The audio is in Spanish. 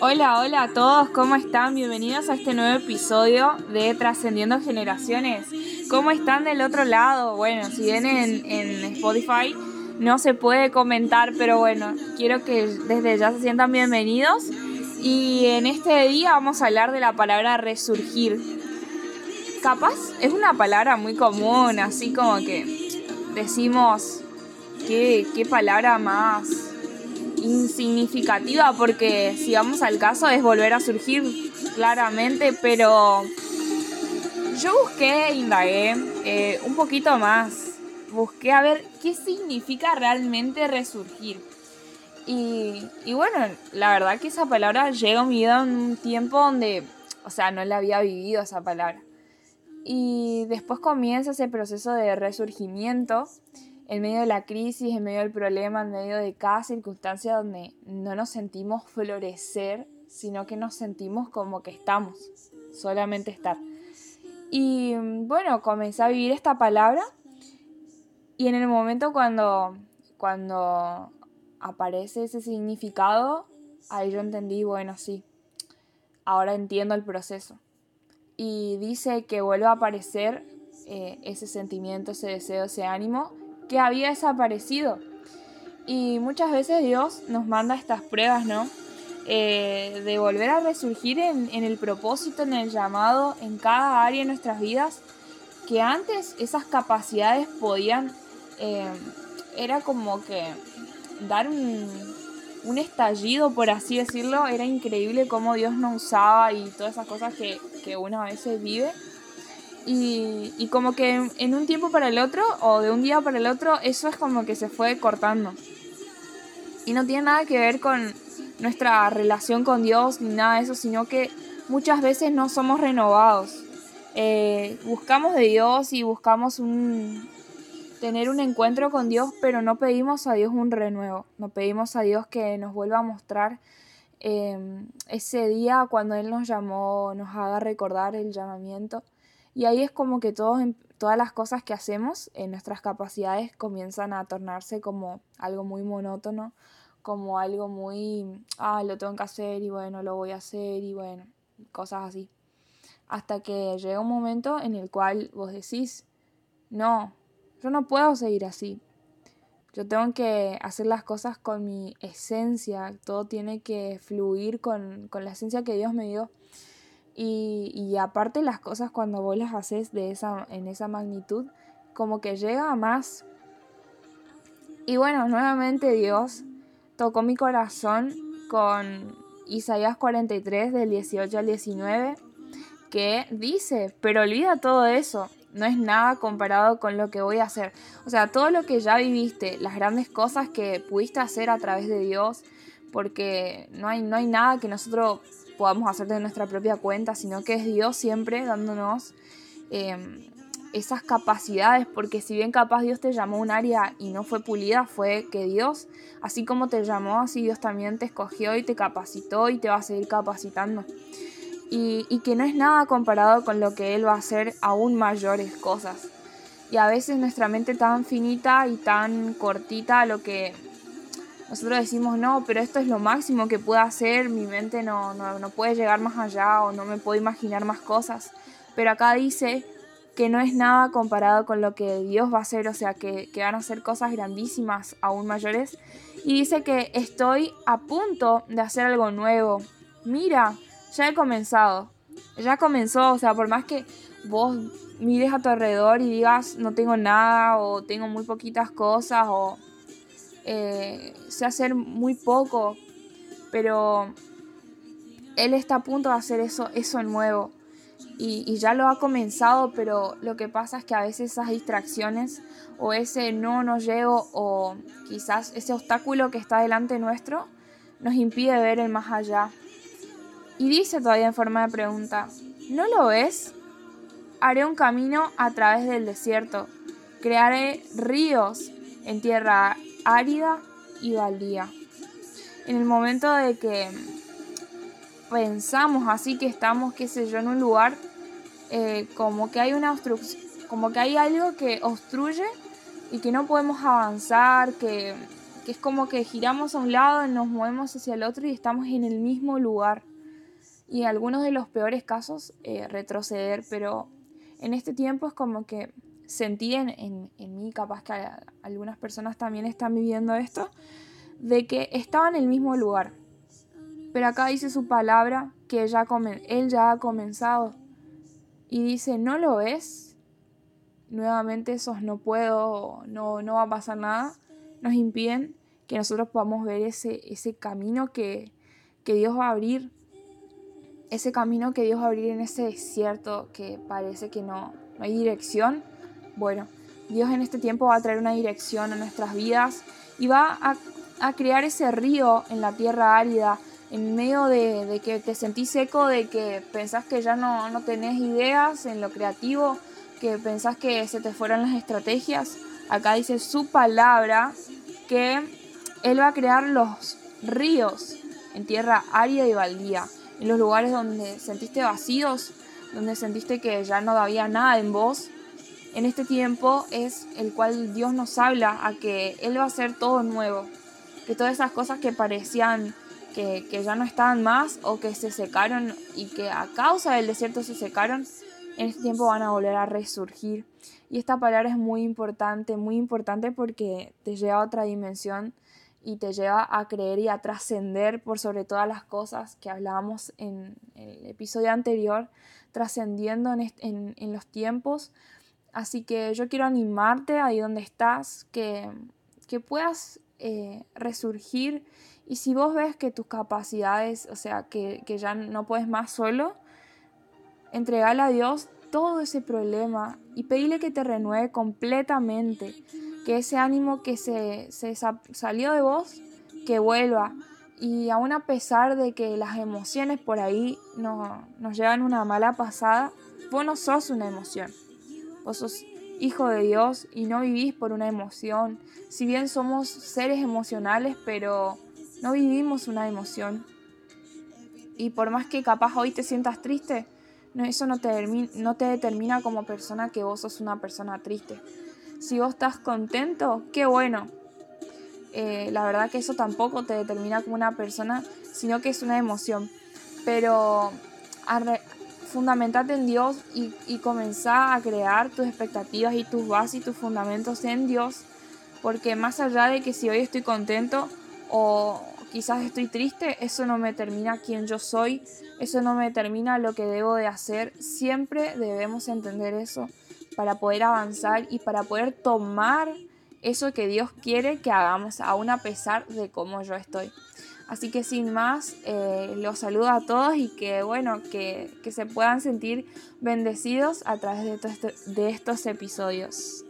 Hola, hola a todos, ¿cómo están? Bienvenidos a este nuevo episodio de Trascendiendo Generaciones. ¿Cómo están del otro lado? Bueno, si ven en, en Spotify no se puede comentar, pero bueno, quiero que desde ya se sientan bienvenidos. Y en este día vamos a hablar de la palabra resurgir. Capaz es una palabra muy común, así como que decimos, qué, qué palabra más insignificativa, porque si vamos al caso es volver a surgir claramente, pero yo busqué, indagué eh, un poquito más busqué a ver qué significa realmente resurgir. Y, bueno, la verdad que esa palabra llega a mi vida en un tiempo donde, o sea, no la había vivido esa palabra. Y después comienza ese proceso de resurgimiento en medio de la crisis, en medio del problema, en medio de cada circunstancia donde no nos sentimos florecer, sino que nos sentimos como que estamos, solamente estar. Y bueno, comencé a vivir esta palabra y en el momento cuando, cuando aparece ese significado, ahí yo entendí, bueno, sí, ahora entiendo el proceso. Y dice que vuelve a aparecer eh, ese sentimiento, ese deseo, ese ánimo que había desaparecido. Y muchas veces Dios nos manda estas pruebas, ¿no? Eh, de volver a resurgir en, en el propósito, en el llamado, en cada área de nuestras vidas, que antes esas capacidades podían eh, era como que dar un, un, estallido, por así decirlo. Era increíble cómo Dios nos usaba y todas esas cosas que, que uno a veces vive. Y, y, como que en un tiempo para el otro, o de un día para el otro, eso es como que se fue cortando. Y no tiene nada que ver con nuestra relación con Dios ni nada de eso, sino que muchas veces no somos renovados. Eh, buscamos de Dios y buscamos un, tener un encuentro con Dios, pero no pedimos a Dios un renuevo, no pedimos a Dios que nos vuelva a mostrar em, ese día cuando Él nos llamó, nos haga recordar el llamamiento. Y ahí es como que todos, todas las cosas que hacemos en nuestras capacidades comienzan a tornarse como algo muy monótono, como algo muy, ah, lo tengo que hacer y bueno, lo voy a hacer y bueno, cosas así. Hasta que llega un momento en el cual vos decís, no, yo no puedo seguir así. Yo tengo que hacer las cosas con mi esencia, todo tiene que fluir con, la esencia que Dios me dio. Y, aparte las cosas cuando vos las haces de esa, en esa magnitud, como que llega a más. Y bueno, nuevamente Dios tocó mi corazón con Isaías 43 del 18 al 19, que dice, pero olvida todo eso, no es nada comparado con lo que voy a hacer. O sea, todo lo que ya viviste, las grandes cosas que pudiste hacer a través de Dios, porque no hay, no hay nada que nosotros podamos hacer de nuestra propia cuenta, sino que es Dios siempre dándonos em, esas capacidades, porque si bien capaz Dios te llamó a un área y no fue pulida, fue que Dios, así como te llamó, así Dios también te escogió y te capacitó y te va a seguir capacitando y, que no es nada comparado con lo que Él va a hacer aún mayores cosas. Y a veces nuestra mente tan finita y tan cortita, lo que nosotros decimos, no, pero esto es lo máximo que puedo hacer, mi mente no, no, puede llegar más allá o no me puedo imaginar más cosas. Pero acá dice que no es nada comparado con lo que Dios va a hacer, o sea, que, que van a hacer cosas grandísimas, aún mayores. Y dice que estoy a punto de hacer algo nuevo. Mira, ya he comenzado. Ya comenzó, o sea, por más que vos mires a tu alrededor y digas no tengo nada o tengo muy poquitas cosas o eh, sé hacer muy poco, pero él está a punto de hacer eso, eso nuevo. Y, ya lo ha comenzado, pero lo que pasa es que a veces esas distracciones o ese no, no llego o quizás ese obstáculo que está delante nuestro nos impide ver el más allá. Y dice todavía en forma de pregunta, ¿no lo ves? Haré un camino a través del desierto, crearé ríos en tierra árida y baldía. En el momento de que pensamos así que estamos, qué sé yo, en un lugar, eh, como que hay una como que hay algo que obstruye y que no podemos avanzar, que, que es como que giramos a un lado, nos movemos hacia el otro y estamos en el mismo lugar. Y en algunos de los peores casos, eh, retroceder, pero en este tiempo es como que sentí en, en, mí, capaz que algunas personas también están viviendo esto, de que estaba en el mismo lugar. Pero acá dice su palabra que ya él ya ha comenzado. Y dice, ¿no lo ves? Nuevamente esos no puedo, no, no va a pasar nada. Nos impiden que nosotros podamos ver ese, ese camino que, que Dios va a abrir. Ese camino que Dios va a abrir en ese desierto que parece que no, no hay dirección. Bueno, Dios en este tiempo va a traer una dirección a nuestras vidas y va a, crear ese río en la tierra árida en medio de, que te sentís seco, de que pensás que ya no, no tenés ideas en lo creativo, que pensás que se te fueron las estrategias, acá dice su palabra que Él va a crear los ríos en tierra árida y baldía, en los lugares donde sentiste vacíos, donde sentiste que ya no había nada en vos. En este tiempo es el cual Dios nos habla a que Él va a hacer todo nuevo, que todas esas cosas que parecían que, ya no estaban más o que se secaron y que a causa del desierto se secaron, en este tiempo van a volver a resurgir. Y esta palabra es muy importante, muy importante porque te lleva a otra dimensión y te lleva a creer y a trascender por sobre todas las cosas que hablábamos en el episodio anterior, trascendiendo en, en, los tiempos. Así que yo quiero animarte ahí donde estás, que, que puedas eh, resurgir y si vos ves que tus capacidades, o sea, que, ya no puedes más solo, entregale a Dios todo ese problema y pedirle que te renueve completamente, que ese ánimo que se, salió de vos, que vuelva. Y aún a pesar de que las emociones por ahí no, nos llevan una mala pasada, vos no sos una emoción. Vos sos hijo de Dios y no vivís por una emoción. Si bien somos seres emocionales, pero no vivimos una emoción. Y por más que capaz hoy te sientas triste, no, eso no te, determina como persona que vos sos una persona triste. Si vos estás contento, qué bueno. Eh, la verdad que eso tampoco te determina como una persona, sino que es una emoción. Pero fundamentate en Dios y, y comenzá a crear tus expectativas y tus bases y tus fundamentos en Dios. Porque más allá de que si hoy estoy contento, o quizás estoy triste, eso no me determina quién yo soy, eso no me determina lo que debo de hacer. Siempre debemos entender eso para poder avanzar y para poder tomar eso que Dios quiere que hagamos, aún a pesar de cómo yo estoy. Así que sin más, eh, los saludo a todos y que bueno, que, se puedan sentir bendecidos a través de, de estos episodios.